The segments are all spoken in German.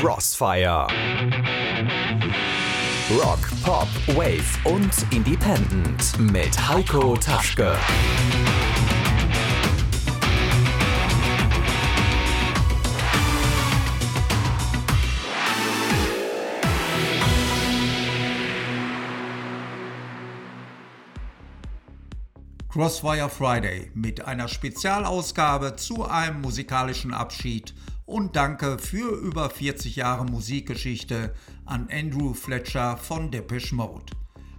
Crossfire. Rock, Pop, Wave und Independent mit Heiko Taschke. Crossfire Friday mit einer Spezialausgabe zu einem musikalischen Abschied und danke für über 40 Jahre Musikgeschichte an Andrew Fletcher von Depeche Mode.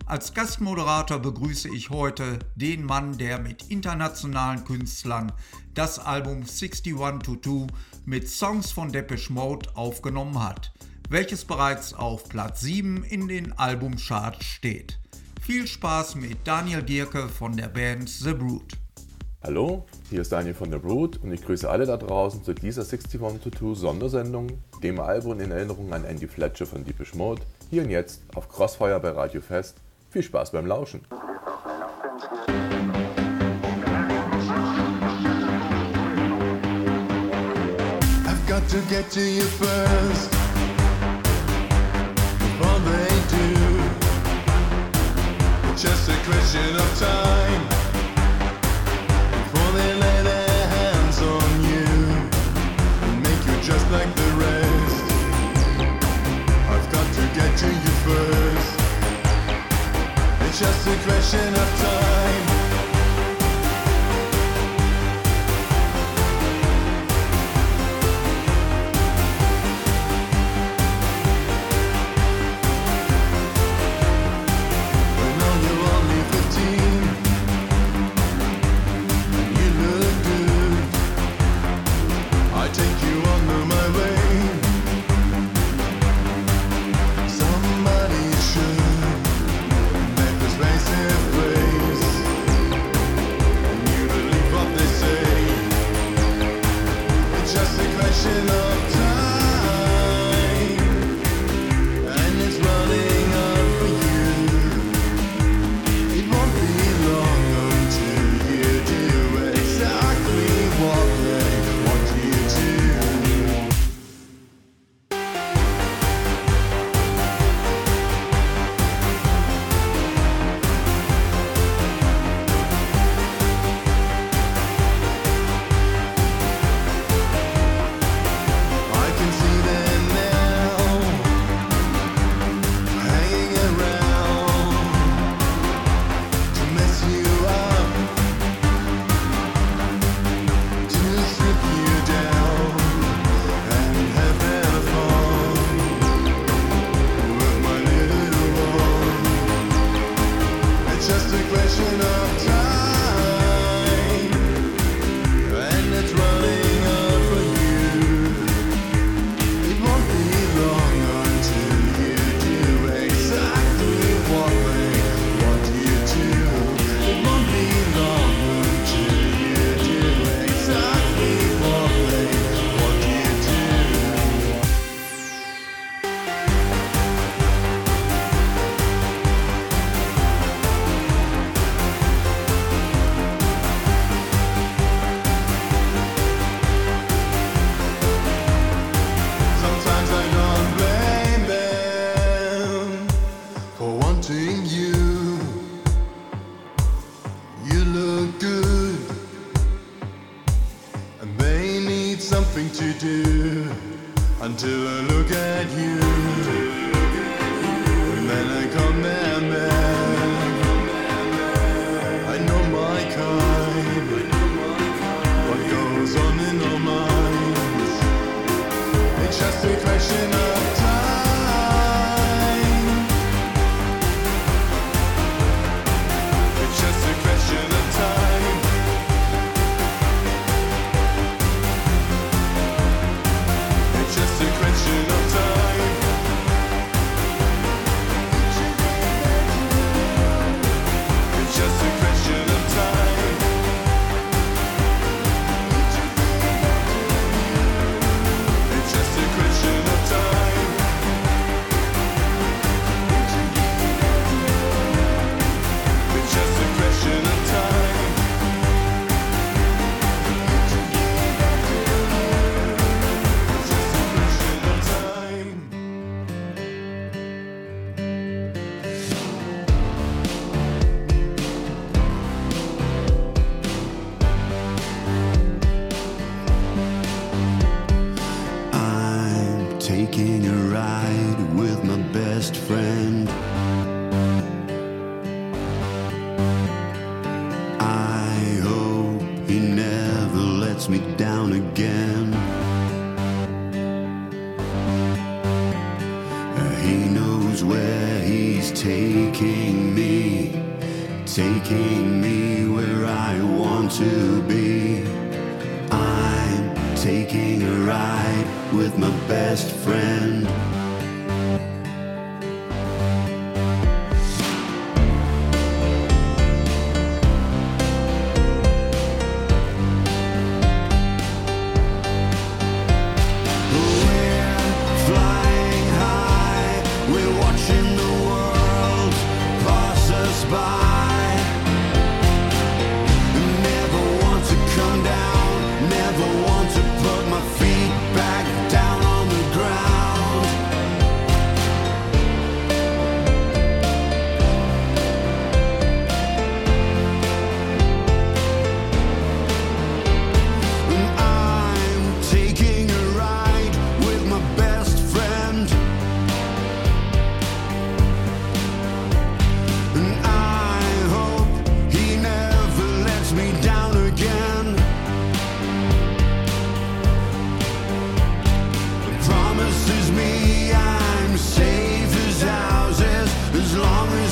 Als Gastmoderator begrüße ich heute den Mann, der mit internationalen Künstlern das Album 6122 mit Songs von Depeche Mode aufgenommen hat, welches bereits auf Platz 7 in den Albumcharts steht. Viel Spaß mit Daniel Gierke von der Band The Brood. Hallo, hier ist Daniel von der Brood und ich grüße alle da draußen zu dieser 6122 Sondersendung, dem Album in Erinnerung an Andy Fletcher von Deepish Mode, hier und jetzt auf Crossfire bei Radio Fest. Viel Spaß beim Lauschen. I've got to get to you first. Just a question of time like the rest. I've got to get to you first. It's just a question of time.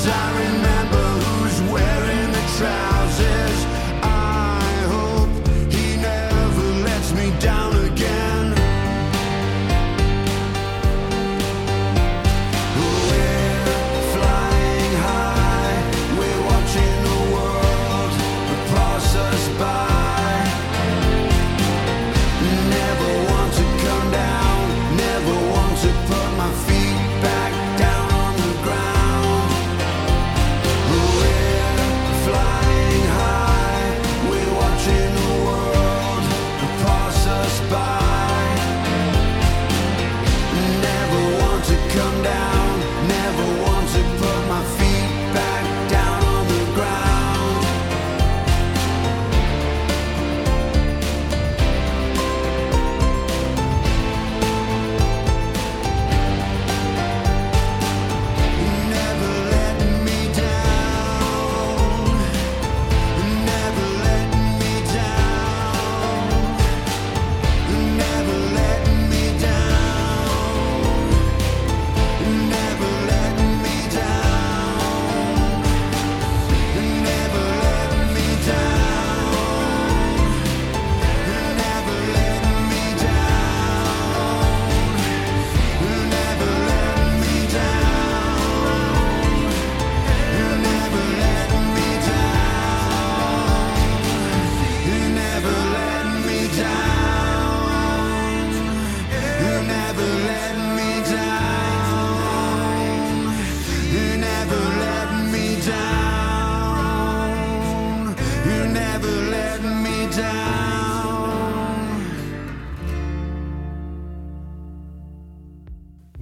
I remember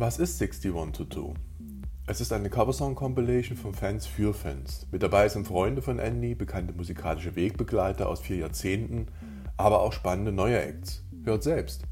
Was ist 61 to Do? Es ist eine Coversong-Compilation von Fans für Fans. Mit dabei sind Freunde von Andy, bekannte musikalische Wegbegleiter aus vier Jahrzehnten, aber auch spannende neue Acts. Hört selbst.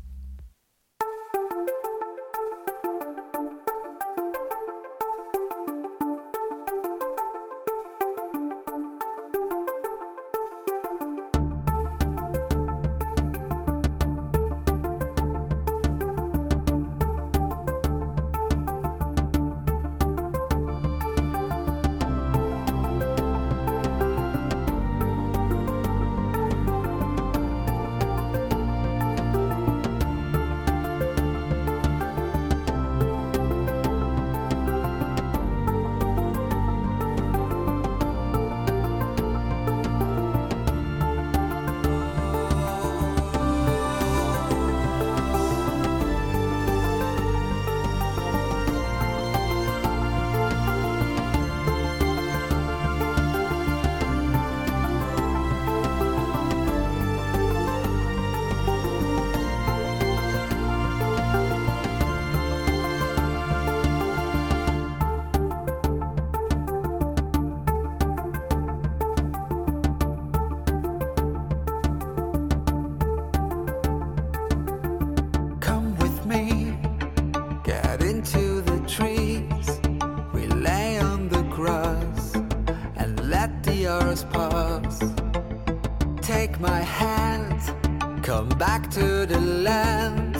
back to the land.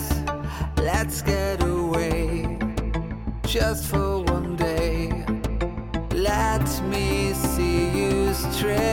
Let's get away just for one day. Let me see you straight.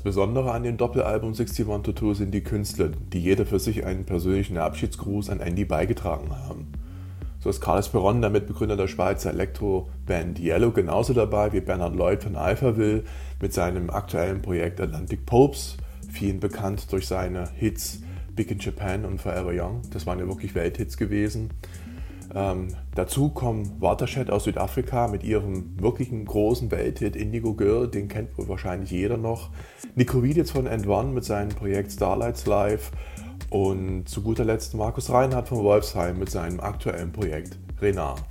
Das Besondere an dem Doppelalbum 6122 sind die Künstler, die jeder für sich einen persönlichen Abschiedsgruß an Andy beigetragen haben. So ist Carlos Perron, der Mitbegründer der Schweizer Elektroband Yellow, genauso dabei wie Bernhard Lloyd von Alphaville mit seinem aktuellen Projekt Atlantic Popes, vielen bekannt durch seine Hits Big in Japan und Forever Young. Das waren ja wirklich Welthits gewesen. Ähm, dazu kommen Watershed aus Südafrika mit ihrem wirklichen großen Welthit Indigo Girl, den kennt wohl wahrscheinlich jeder noch. Nico Wieditz von End One mit seinem Projekt Starlights Live und zu guter Letzt Markus Reinhardt von Wolfsheim mit seinem aktuellen Projekt Renard.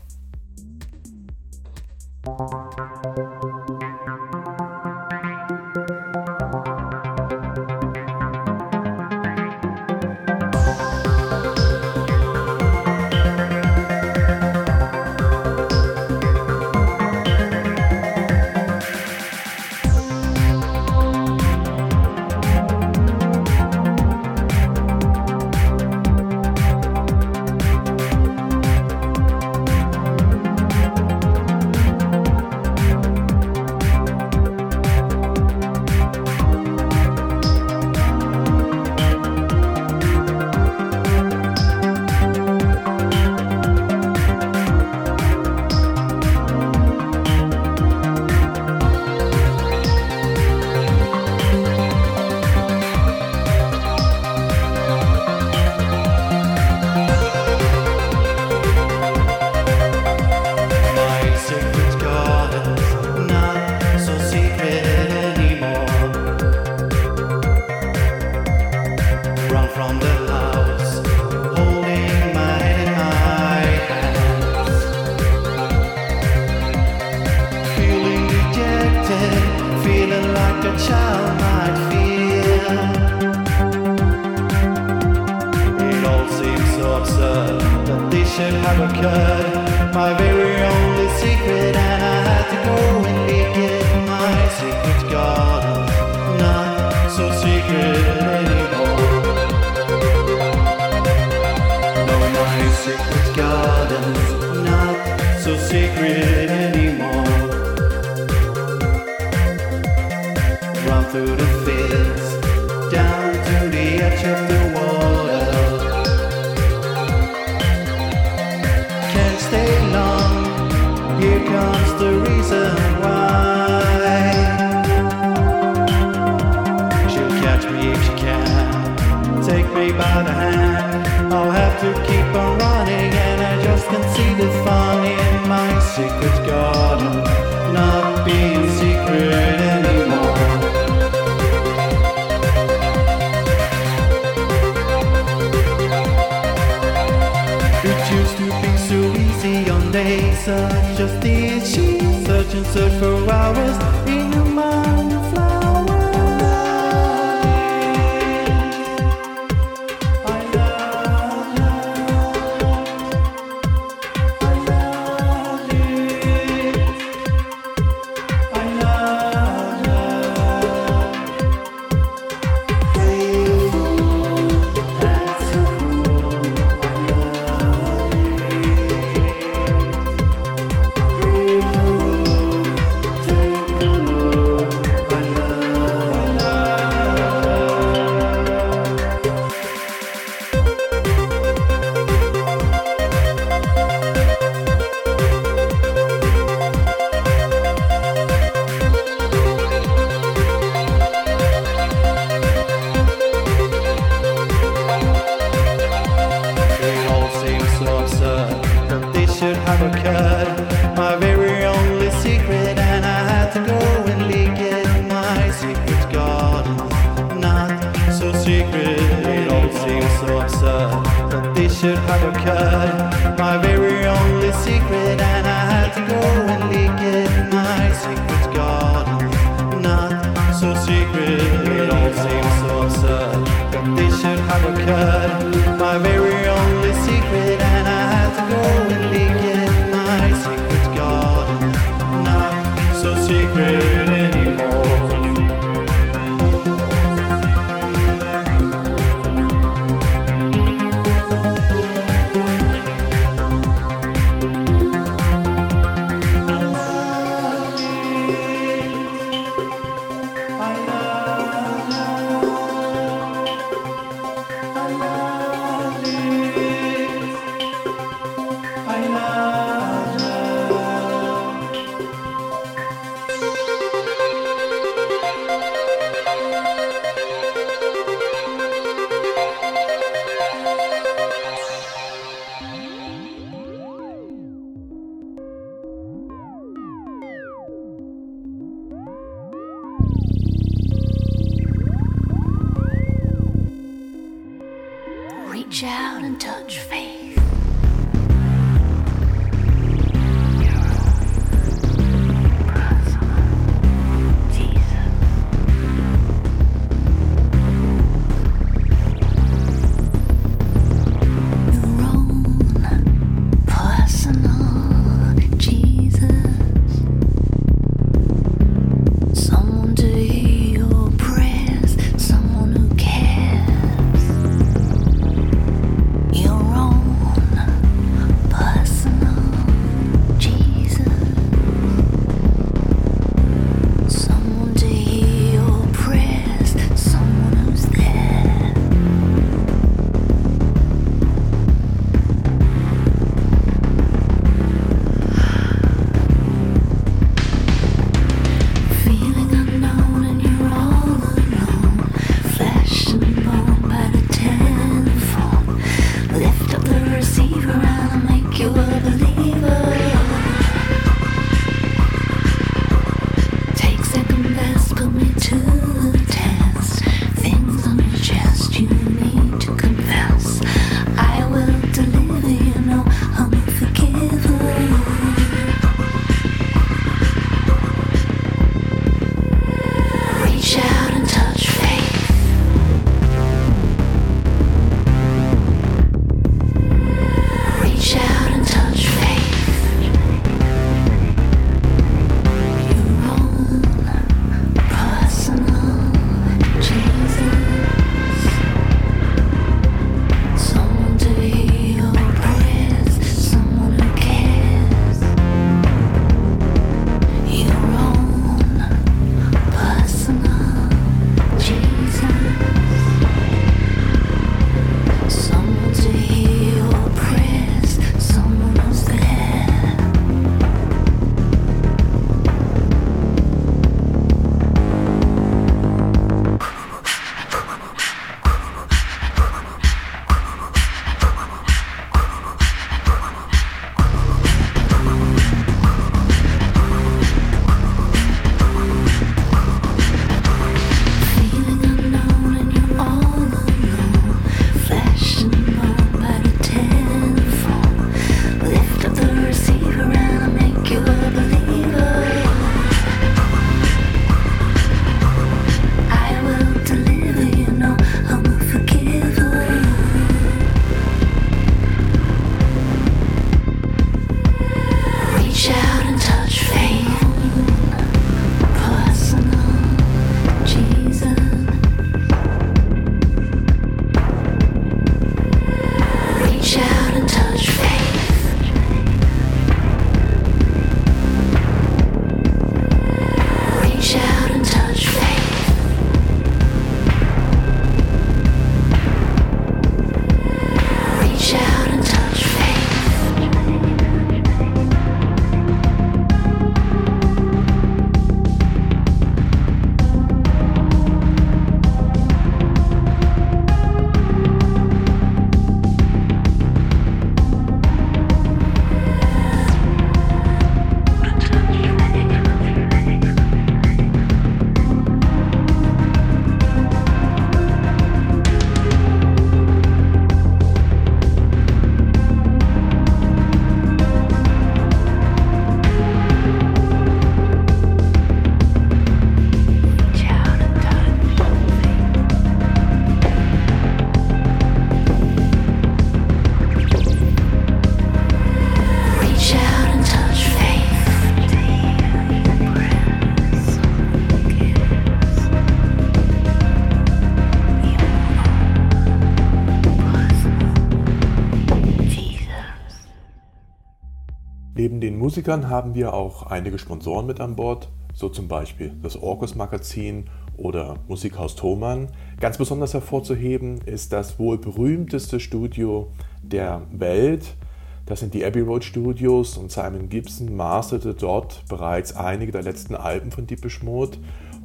Musikern haben wir auch einige Sponsoren mit an Bord, so zum Beispiel das Orkus Magazin oder Musikhaus Thomann. Ganz besonders hervorzuheben ist das wohl berühmteste Studio der Welt. Das sind die Abbey Road Studios und Simon Gibson masterte dort bereits einige der letzten Alben von Deepish Mode.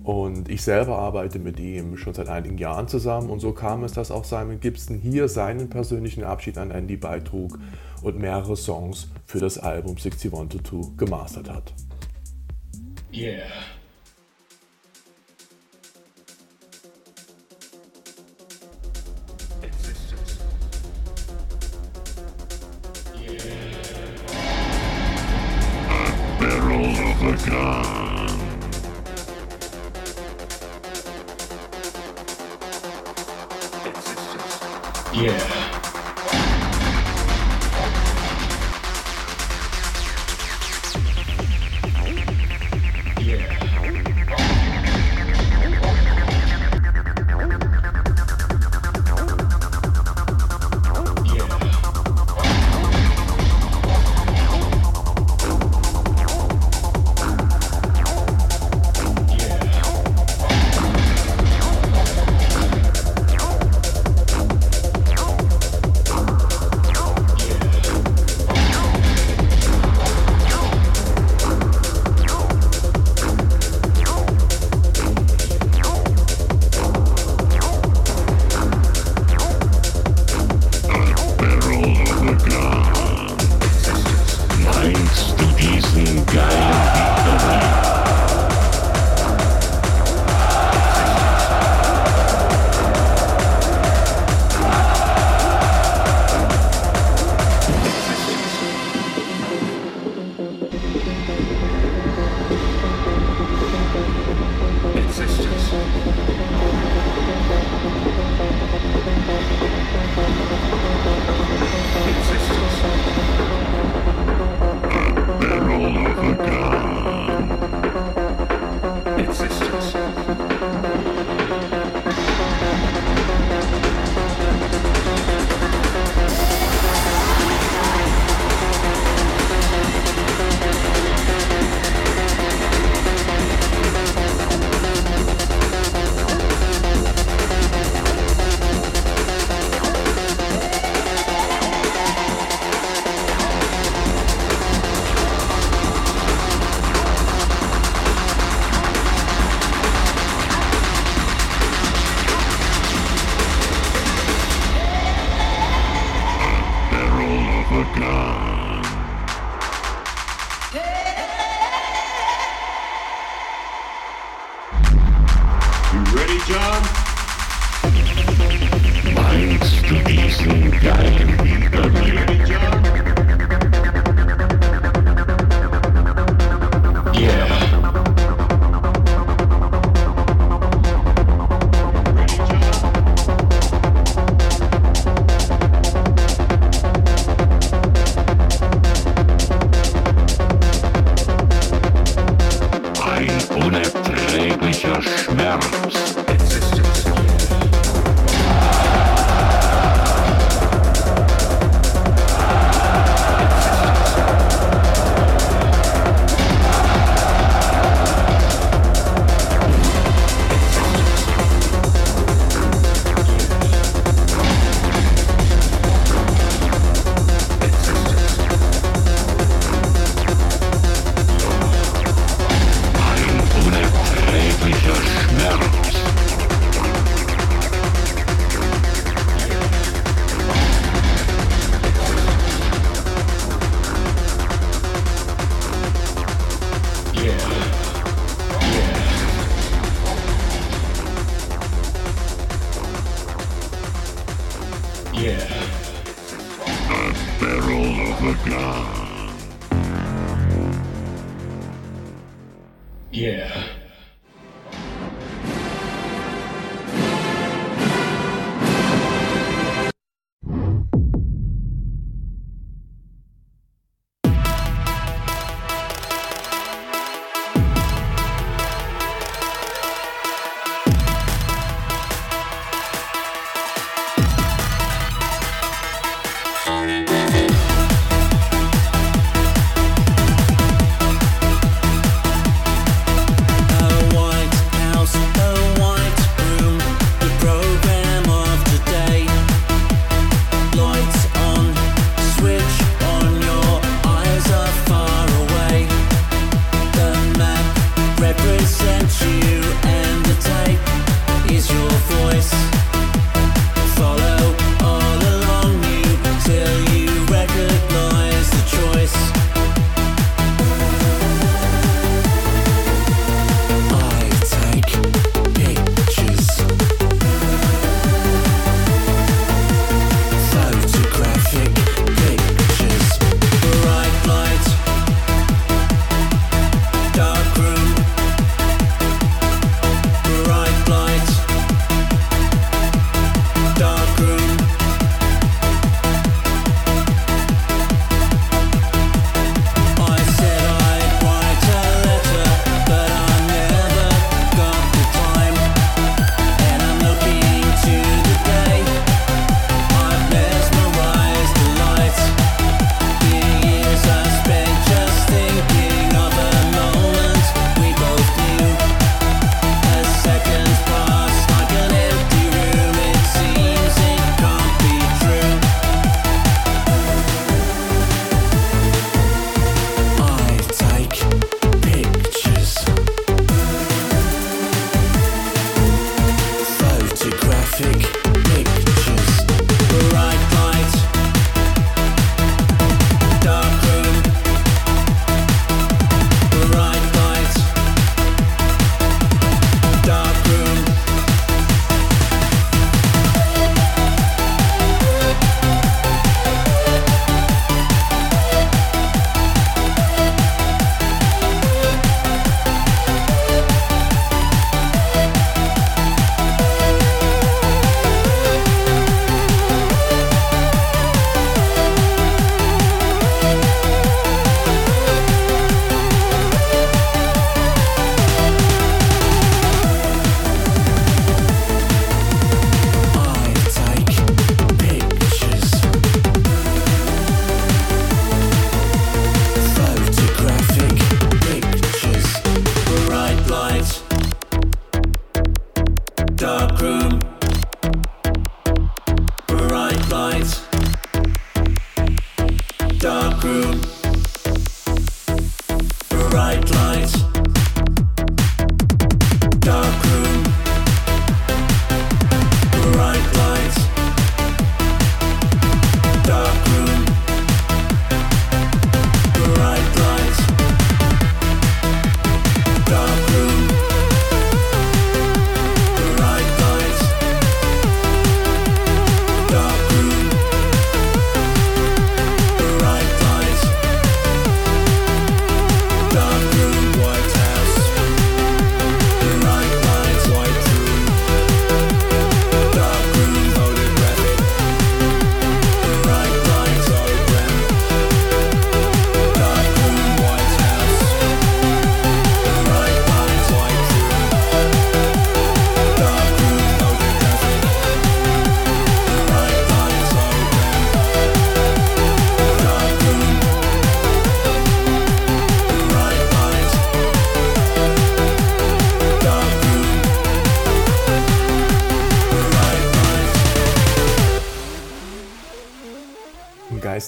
Und ich selber arbeite mit ihm schon seit einigen Jahren zusammen und so kam es, dass auch Simon Gibson hier seinen persönlichen Abschied an Andy beitrug und mehrere Songs für das Album 6122 gemastert hat. Yeah. Yeah.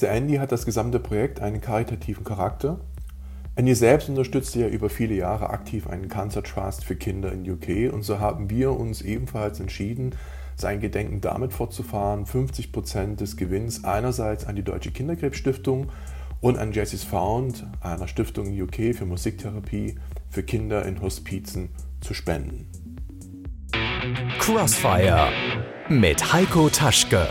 Der Andy hat das gesamte Projekt einen karitativen Charakter. Andy selbst unterstützte ja über viele Jahre aktiv einen Cancer Trust für Kinder in UK und so haben wir uns ebenfalls entschieden, sein Gedenken damit fortzufahren, 50 Prozent des Gewinns einerseits an die Deutsche Kinderkrebsstiftung und an Jessie's Found, einer Stiftung in UK für Musiktherapie für Kinder in Hospizen, zu spenden. Crossfire mit Heiko Taschke.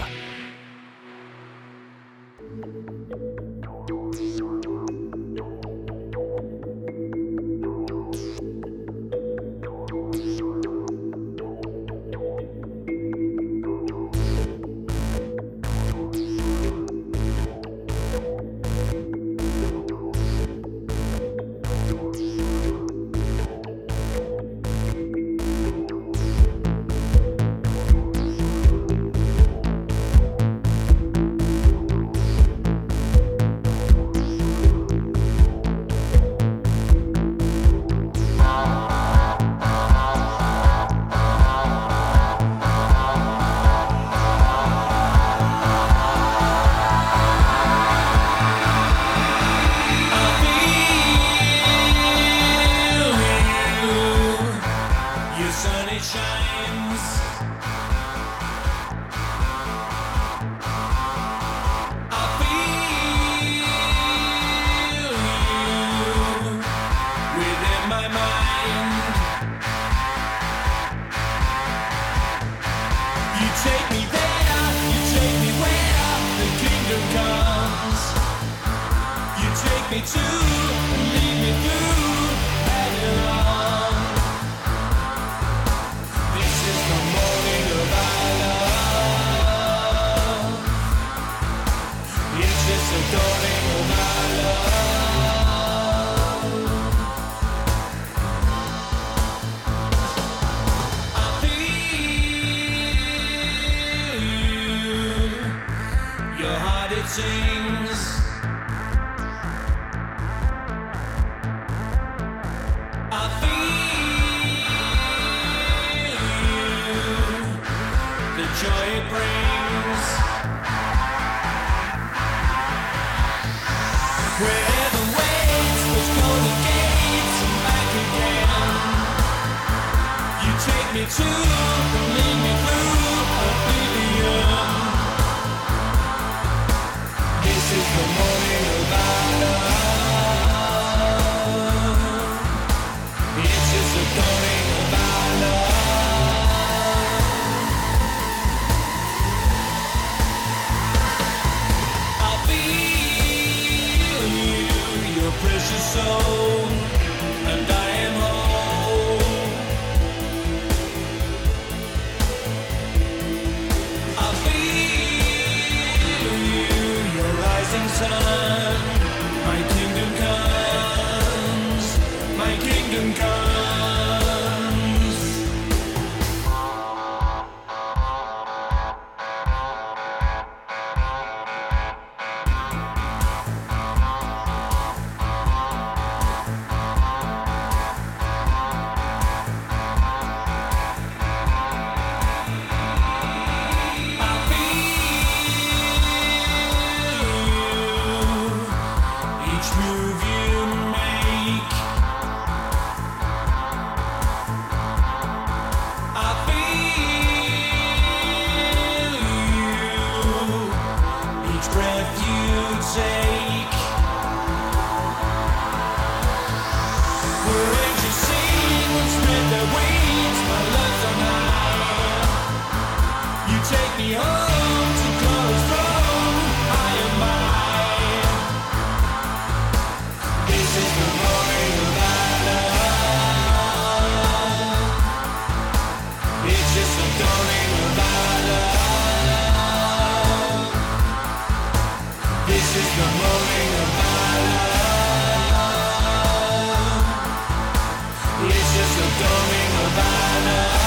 It's just the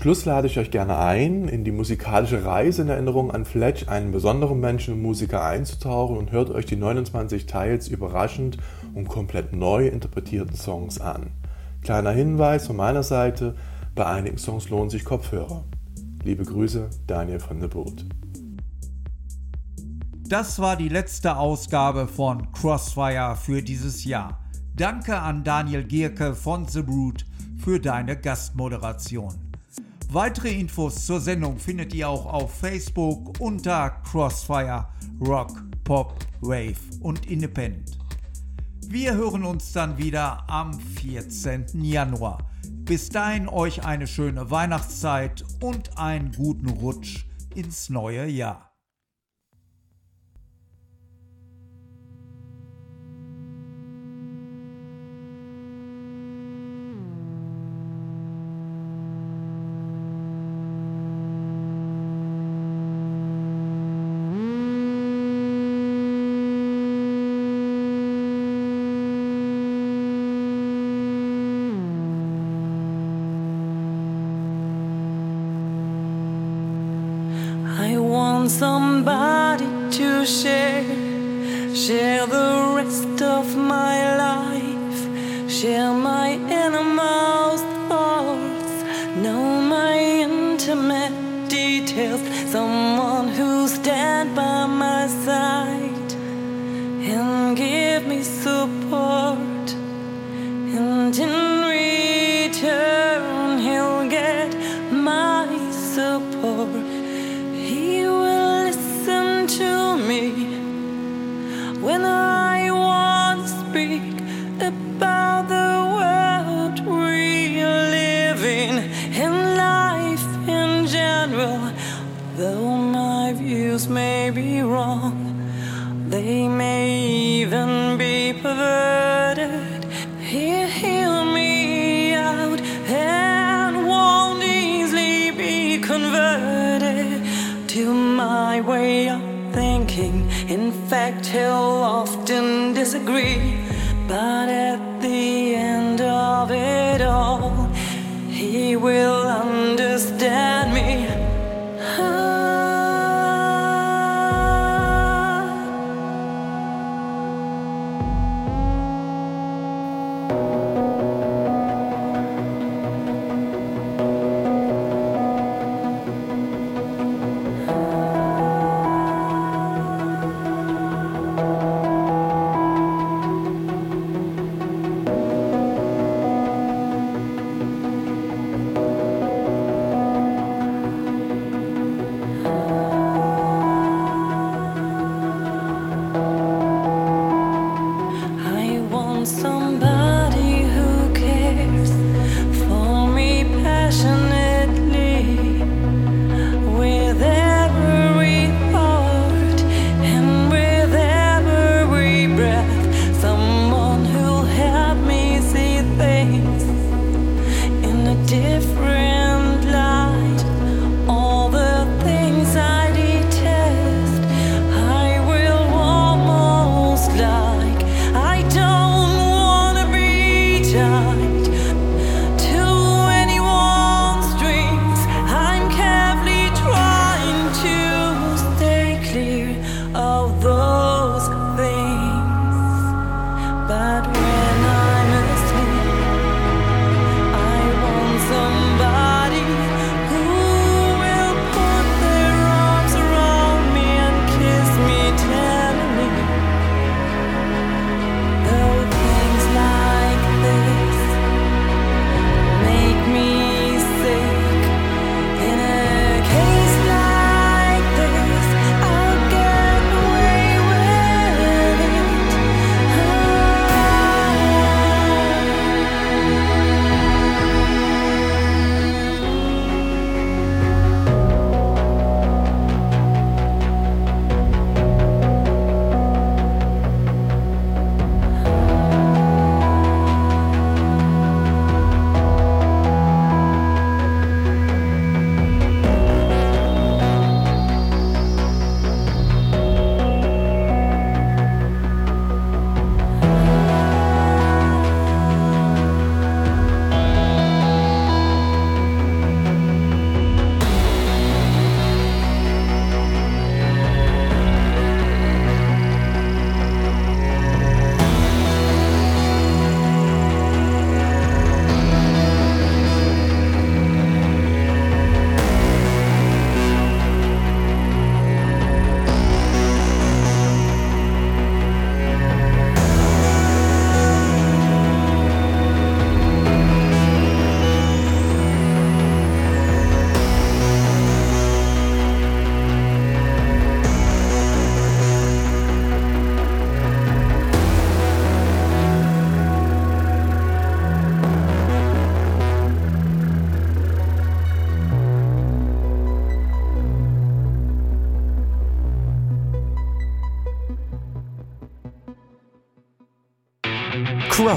Schluss lade ich euch gerne ein, in die musikalische Reise in Erinnerung an Fletch, einen besonderen Menschen und Musiker einzutauchen und hört euch die 29 teils überraschend und komplett neu interpretierten Songs an. Kleiner Hinweis von meiner Seite, bei einigen Songs lohnen sich Kopfhörer. Liebe Grüße, Daniel von der Boot. Das war die letzte Ausgabe von Crossfire für dieses Jahr. Danke an Daniel Gierke von The Brood für deine Gastmoderation. Weitere Infos zur Sendung findet ihr auch auf Facebook unter Crossfire Rock, Pop, Wave und Independent. Wir hören uns dann wieder am 14. Januar. Bis dahin euch eine schöne Weihnachtszeit und einen guten Rutsch ins neue Jahr.